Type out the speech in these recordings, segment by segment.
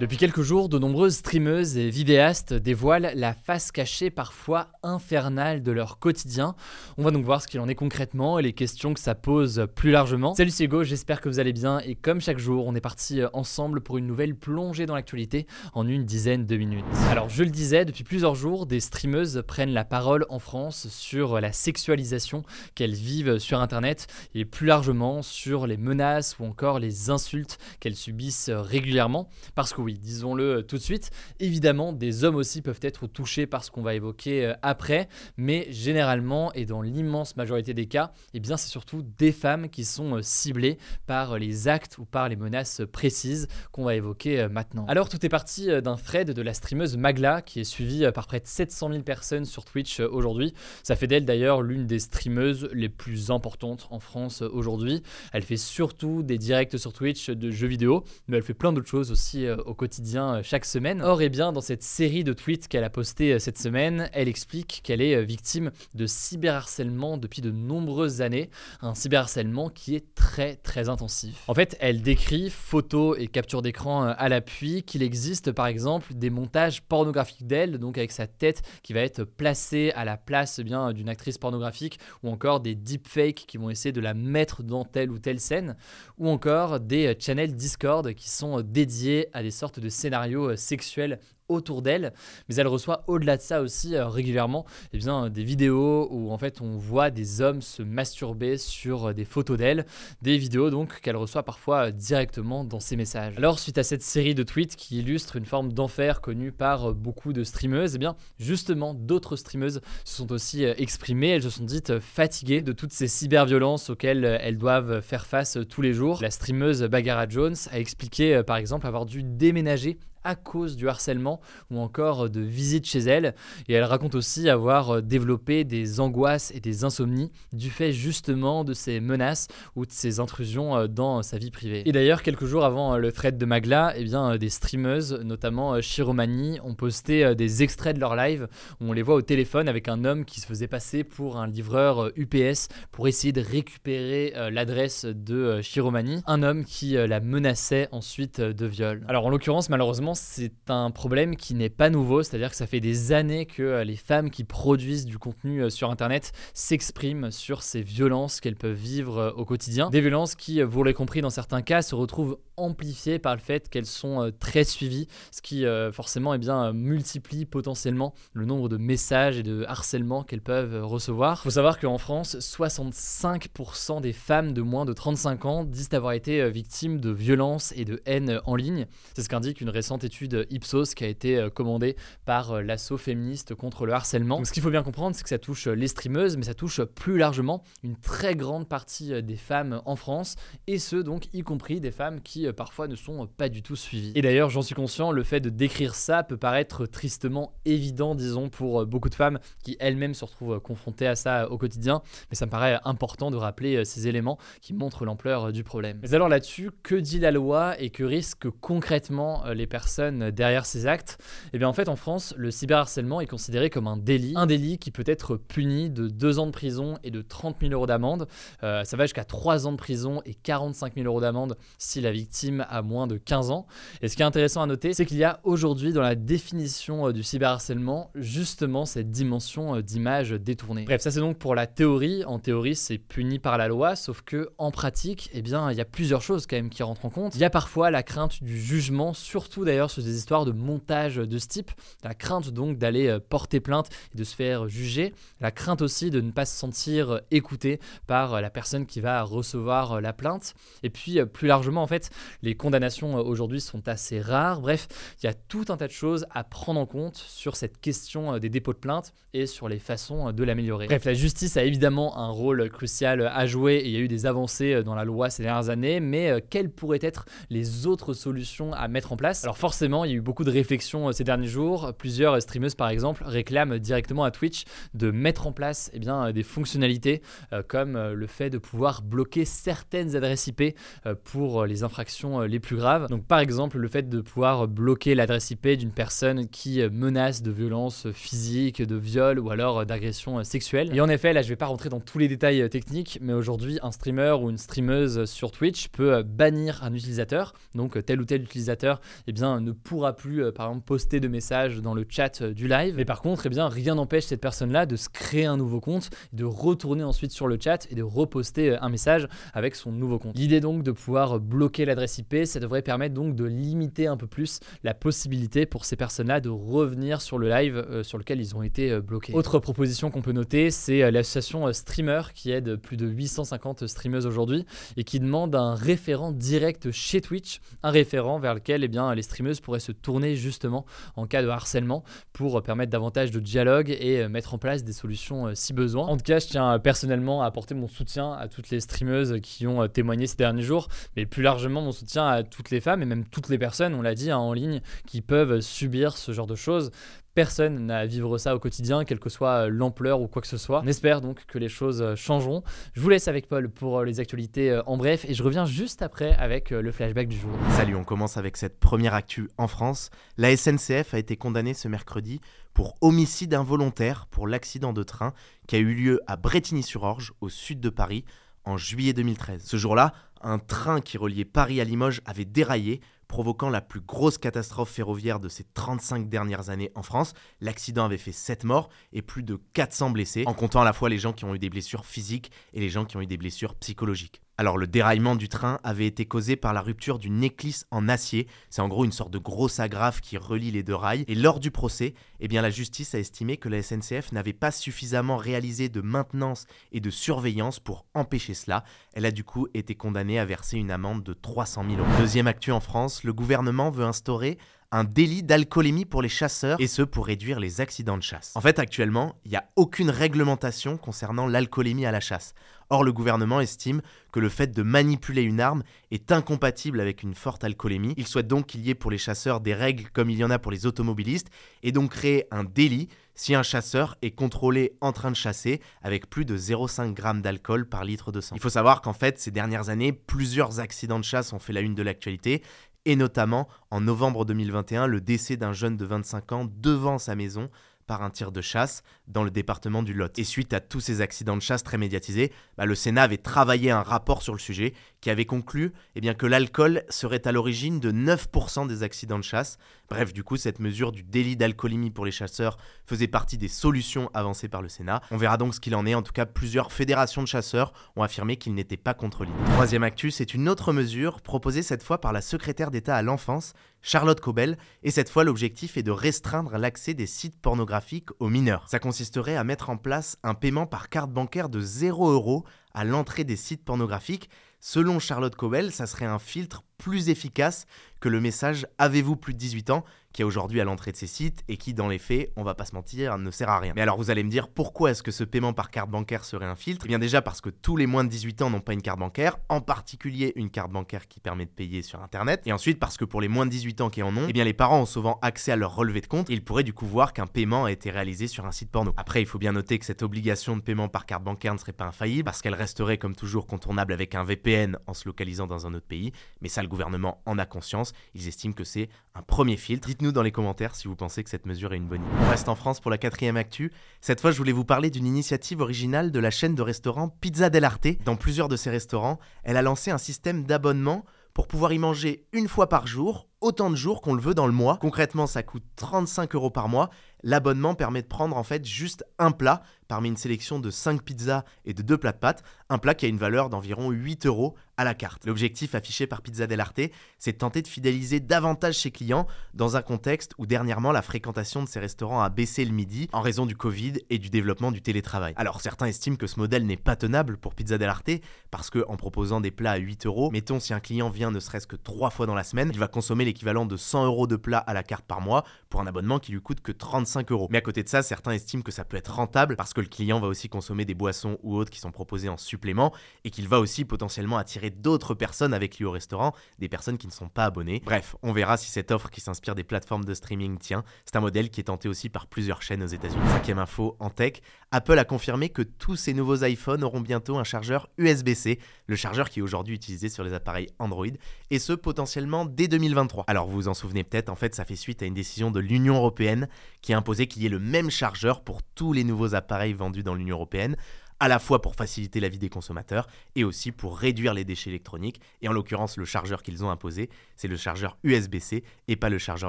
Depuis quelques jours, de nombreuses streameuses et vidéastes dévoilent la face cachée parfois infernale de leur quotidien. On va donc voir ce qu'il en est concrètement et les questions que ça pose plus largement. Salut c'est j'espère que vous allez bien et comme chaque jour, on est parti ensemble pour une nouvelle plongée dans l'actualité en une dizaine de minutes. Alors je le disais, depuis plusieurs jours, des streameuses prennent la parole en France sur la sexualisation qu'elles vivent sur Internet et plus largement sur les menaces ou encore les insultes qu'elles subissent régulièrement. Parce que oui, disons-le tout de suite, évidemment, des hommes aussi peuvent être touchés par ce qu'on va évoquer euh, après, mais généralement et dans l'immense majorité des cas, eh bien c'est surtout des femmes qui sont euh, ciblées par les actes ou par les menaces précises qu'on va évoquer euh, maintenant. Alors tout est parti d'un thread de la streameuse Magla qui est suivie par près de 700 000 personnes sur Twitch aujourd'hui. Ça fait d'elle d'ailleurs l'une des streameuses les plus importantes en France aujourd'hui. Elle fait surtout des directs sur Twitch de jeux vidéo, mais elle fait plein d'autres choses aussi au quotidien euh, chaque semaine. Or, et eh bien, dans cette série de tweets qu'elle a posté euh, cette semaine, elle explique qu'elle est euh, victime de cyberharcèlement depuis de nombreuses années, un cyberharcèlement qui est très très intensif. En fait, elle décrit, photos et captures d'écran à l'appui, qu'il existe par exemple des montages pornographiques d'elle, donc avec sa tête qui va être placée à la place eh bien d'une actrice pornographique, ou encore des deepfakes qui vont essayer de la mettre dans telle ou telle scène, ou encore des channels Discord qui sont dédiés à des sortes de scénarios euh, sexuels autour d'elle, mais elle reçoit au-delà de ça aussi euh, régulièrement eh bien, des vidéos où en fait on voit des hommes se masturber sur euh, des photos d'elle, des vidéos donc qu'elle reçoit parfois euh, directement dans ses messages. Alors suite à cette série de tweets qui illustrent une forme d'enfer connue par beaucoup de streameuses, eh bien justement d'autres streameuses se sont aussi exprimées, elles se sont dites fatiguées de toutes ces cyberviolences auxquelles elles doivent faire face tous les jours. La streameuse Bagara Jones a expliqué par exemple avoir dû déménager à cause du harcèlement ou encore de visites chez elle. Et elle raconte aussi avoir euh, développé des angoisses et des insomnies du fait justement de ces menaces ou de ces intrusions euh, dans sa vie privée. Et d'ailleurs, quelques jours avant euh, le thread de Magla, eh bien, des streameuses, notamment Shiromani, ont posté des extraits de leur live où on les voit au téléphone avec un homme qui se faisait passer pour un livreur UPS pour essayer de récupérer l'adresse de Shiromani, un homme qui la menaçait ensuite de viol. Alors en l'occurrence, malheureusement, c'est un problème qui n'est pas nouveau, c'est-à-dire que ça fait des années que euh, les femmes qui produisent du contenu euh, sur Internet s'expriment sur ces violences qu'elles peuvent vivre euh, au quotidien. Des violences qui, vous l'avez compris, dans certains cas, se retrouvent amplifiées par le fait qu'elles sont très suivies, ce qui forcément eh bien, multiplie potentiellement le nombre de messages et de harcèlements qu'elles peuvent recevoir. Il faut savoir qu'en France, 65% des femmes de moins de 35 ans disent avoir été victimes de violences et de haine en ligne. C'est ce qu'indique une récente étude Ipsos qui a été euh, commandée par euh, l'assaut féministe contre le harcèlement. Ce qu'il faut bien comprendre, c'est que ça touche euh, les streameuses, mais ça touche plus largement une très grande partie des femmes en France, et ce donc y compris des femmes qui parfois ne sont pas du tout suivies. Et d'ailleurs, j'en suis conscient, le fait de décrire ça peut paraître tristement évident, disons, pour beaucoup de femmes qui elles-mêmes se retrouvent confrontées à ça au quotidien, mais ça me paraît important de rappeler ces éléments qui montrent l'ampleur du problème. Mais alors là-dessus, que dit la loi et que risquent concrètement les personnes derrière ces actes, et eh bien en fait en France, le cyberharcèlement est considéré comme un délit, un délit qui peut être puni de 2 ans de prison et de 30 000 euros d'amende. Euh, ça va jusqu'à 3 ans de prison et 45 000 euros d'amende si la victime a moins de 15 ans. Et ce qui est intéressant à noter, c'est qu'il y a aujourd'hui dans la définition euh, du cyberharcèlement justement cette dimension euh, d'image détournée. Bref, ça c'est donc pour la théorie. En théorie, c'est puni par la loi, sauf que en pratique, eh bien, il y a plusieurs choses quand même qui rentrent en compte. Il y a parfois la crainte du jugement, surtout d'ailleurs sur des histoires de montage de ce type, la crainte donc d'aller euh, porter plainte et de se faire juger, la crainte aussi de ne pas se sentir écouté par la personne qui va recevoir la plainte, et puis plus largement en fait, les condamnations aujourd'hui sont assez rares, bref, il y a tout un tas de choses à prendre en compte sur cette question des dépôts de plainte et sur les façons de l'améliorer. Bref, la justice a évidemment un rôle crucial à jouer et il y a eu des avancées dans la loi ces dernières années, mais quelles pourraient être les autres solutions à mettre en place? Forcément, il y a eu beaucoup de réflexions ces derniers jours. Plusieurs streameuses par exemple réclament directement à Twitch de mettre en place eh bien, des fonctionnalités euh, comme euh, le fait de pouvoir bloquer certaines adresses IP euh, pour les infractions les plus graves. Donc par exemple le fait de pouvoir bloquer l'adresse IP d'une personne qui menace de violence physique, de viol ou alors d'agression sexuelle. Et en effet, là je vais pas rentrer dans tous les détails techniques, mais aujourd'hui un streamer ou une streameuse sur Twitch peut bannir un utilisateur. Donc tel ou tel utilisateur eh bien, ne pourra plus par exemple poster de messages dans le chat du live. Mais par contre, eh bien, rien n'empêche cette personne-là de se créer un nouveau compte, de retourner ensuite sur le chat et de reposter un message avec son nouveau compte. L'idée donc de pouvoir bloquer l'adresse IP, ça devrait permettre donc de limiter un peu plus la possibilité pour ces personnes-là de revenir sur le live euh, sur lequel ils ont été euh, bloqués. Autre proposition qu'on peut noter, c'est euh, l'association Streamer qui aide plus de 850 streameuses aujourd'hui et qui demande un référent direct chez Twitch, un référent vers lequel eh bien, les pourraient se tourner justement en cas de harcèlement pour permettre davantage de dialogue et mettre en place des solutions si besoin. En tout cas, je tiens personnellement à apporter mon soutien à toutes les streameuses qui ont témoigné ces derniers jours, mais plus largement mon soutien à toutes les femmes et même toutes les personnes, on l'a dit, hein, en ligne, qui peuvent subir ce genre de choses Personne n'a à vivre ça au quotidien, quelle que soit euh, l'ampleur ou quoi que ce soit. On espère donc que les choses euh, changeront. Je vous laisse avec Paul pour euh, les actualités en bref et je reviens juste après avec le flashback du jour. Salut, on commence avec cette première actu en France. La SNCF a été condamnée ce mercredi pour homicide involontaire pour l'accident de train qui a eu lieu à Bretigny-sur-Orge, au sud de Paris, en juillet 2013. Ce jour-là, un train qui reliait Paris à Limoges avait déraillé, provoquant la plus grosse catastrophe ferroviaire de ces 35 dernières années en France. L'accident avait fait 7 morts et plus de 400 blessés, en comptant à la fois les gens qui ont eu des blessures physiques et les gens qui ont eu des blessures psychologiques. Alors le déraillement du train avait été causé par la rupture d'une éclisse en acier, c'est en gros une sorte de grosse agrafe qui relie les deux rails, et lors du procès, eh bien la justice a estimé que la SNCF n'avait pas suffisamment réalisé de maintenance et de surveillance pour empêcher cela, elle a du coup été condamnée à verser une amende de 300 000 euros. Deuxième actu en France, le gouvernement veut instaurer un délit d'alcoolémie pour les chasseurs, et ce pour réduire les accidents de chasse. En fait, actuellement, il n'y a aucune réglementation concernant l'alcoolémie à la chasse. Or, le gouvernement estime que le fait de manipuler une arme est incompatible avec une forte alcoolémie. Il souhaite donc qu'il y ait pour les chasseurs des règles comme il y en a pour les automobilistes, et donc créer un délit si un chasseur est contrôlé en train de chasser avec plus de 0,5 g d'alcool par litre de sang. Il faut savoir qu'en fait, ces dernières années, plusieurs accidents de chasse ont fait la une de l'actualité, et notamment en novembre 2021 le décès d'un jeune de 25 ans devant sa maison par un tir de chasse dans le département du Lot. Et suite à tous ces accidents de chasse très médiatisés, bah, le Sénat avait travaillé un rapport sur le sujet qui avait conclu eh bien, que l'alcool serait à l'origine de 9% des accidents de chasse. Bref, du coup, cette mesure du délit d'alcoolémie pour les chasseurs faisait partie des solutions avancées par le Sénat. On verra donc ce qu'il en est. En tout cas, plusieurs fédérations de chasseurs ont affirmé qu'ils n'étaient pas contre l'idée. Troisième actu, c'est une autre mesure proposée cette fois par la secrétaire d'État à l'enfance, Charlotte Cobel, et cette fois l'objectif est de restreindre l'accès des sites pornographiques aux mineurs. Ça consisterait à mettre en place un paiement par carte bancaire de 0 euros à l'entrée des sites pornographiques. Selon Charlotte Cobel, ça serait un filtre plus efficace que le message Avez-vous plus de 18 ans? Qui est aujourd'hui à l'entrée de ces sites et qui, dans les faits, on va pas se mentir, ne sert à rien. Mais alors vous allez me dire pourquoi est-ce que ce paiement par carte bancaire serait un filtre? Eh bien déjà parce que tous les moins de 18 ans n'ont pas une carte bancaire, en particulier une carte bancaire qui permet de payer sur internet. Et ensuite parce que pour les moins de 18 ans qui en ont, eh bien les parents ont souvent accès à leur relevé de compte et ils pourraient du coup voir qu'un paiement a été réalisé sur un site porno. Après, il faut bien noter que cette obligation de paiement par carte bancaire ne serait pas infaillible parce qu'elle resterait comme toujours contournable avec un VPN en se localisant dans un autre pays. Mais ça, le gouvernement en a conscience. Ils estiment que c'est un premier filtre. Dites-nous dans les commentaires si vous pensez que cette mesure est une bonne idée. On reste en France pour la quatrième actu. Cette fois, je voulais vous parler d'une initiative originale de la chaîne de restaurants Pizza del Arte. Dans plusieurs de ses restaurants, elle a lancé un système d'abonnement pour pouvoir y manger une fois par jour autant de jours qu'on le veut dans le mois. Concrètement, ça coûte 35 euros par mois. L'abonnement permet de prendre en fait juste un plat parmi une sélection de 5 pizzas et de 2 plats de pâtes, un plat qui a une valeur d'environ 8 euros à la carte. L'objectif affiché par Pizza del Arte, c'est de tenter de fidéliser davantage ses clients dans un contexte où dernièrement la fréquentation de ces restaurants a baissé le midi en raison du Covid et du développement du télétravail. Alors certains estiment que ce modèle n'est pas tenable pour Pizza del Arte parce que en proposant des plats à 8 euros, mettons si un client vient ne serait-ce que 3 fois dans la semaine, il va consommer l'équivalent de 100 euros de plats à la carte par mois pour un abonnement qui lui coûte que 35 euros. Mais à côté de ça, certains estiment que ça peut être rentable parce que le client va aussi consommer des boissons ou autres qui sont proposés en supplément et qu'il va aussi potentiellement attirer d'autres personnes avec lui au restaurant, des personnes qui ne sont pas abonnées. Bref, on verra si cette offre qui s'inspire des plateformes de streaming tient. C'est un modèle qui est tenté aussi par plusieurs chaînes aux États-Unis. Cinquième info en tech, Apple a confirmé que tous ces nouveaux iPhones auront bientôt un chargeur USB-C, le chargeur qui est aujourd'hui utilisé sur les appareils Android, et ce potentiellement dès 2023. Alors vous vous en souvenez peut-être, en fait ça fait suite à une décision de l'Union européenne qui a imposé qu'il y ait le même chargeur pour tous les nouveaux appareils vendus dans l'Union européenne à la fois pour faciliter la vie des consommateurs et aussi pour réduire les déchets électroniques. Et en l'occurrence, le chargeur qu'ils ont imposé, c'est le chargeur USB-C et pas le chargeur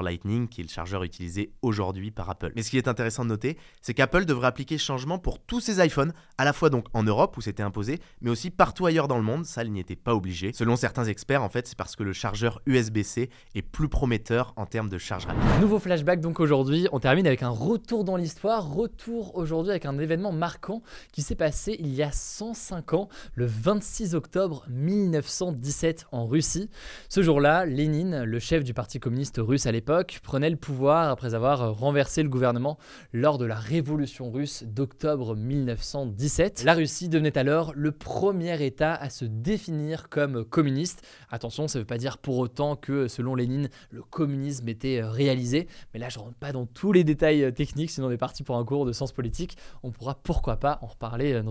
Lightning qui est le chargeur utilisé aujourd'hui par Apple. Mais ce qui est intéressant de noter, c'est qu'Apple devrait appliquer ce changement pour tous ses iPhones, à la fois donc en Europe où c'était imposé, mais aussi partout ailleurs dans le monde, ça il n'y était pas obligé. Selon certains experts, en fait, c'est parce que le chargeur USB-C est plus prometteur en termes de charge rapide. Nouveau flashback donc aujourd'hui, on termine avec un retour dans l'histoire, retour aujourd'hui avec un événement marquant qui s'est passé il y a 105 ans, le 26 octobre 1917 en Russie. Ce jour-là, Lénine, le chef du Parti communiste russe à l'époque, prenait le pouvoir après avoir renversé le gouvernement lors de la révolution russe d'octobre 1917. La Russie devenait alors le premier État à se définir comme communiste. Attention, ça ne veut pas dire pour autant que selon Lénine, le communisme était réalisé, mais là je ne rentre pas dans tous les détails techniques, sinon on est parti pour un cours de sciences politiques. On pourra pourquoi pas en reparler dans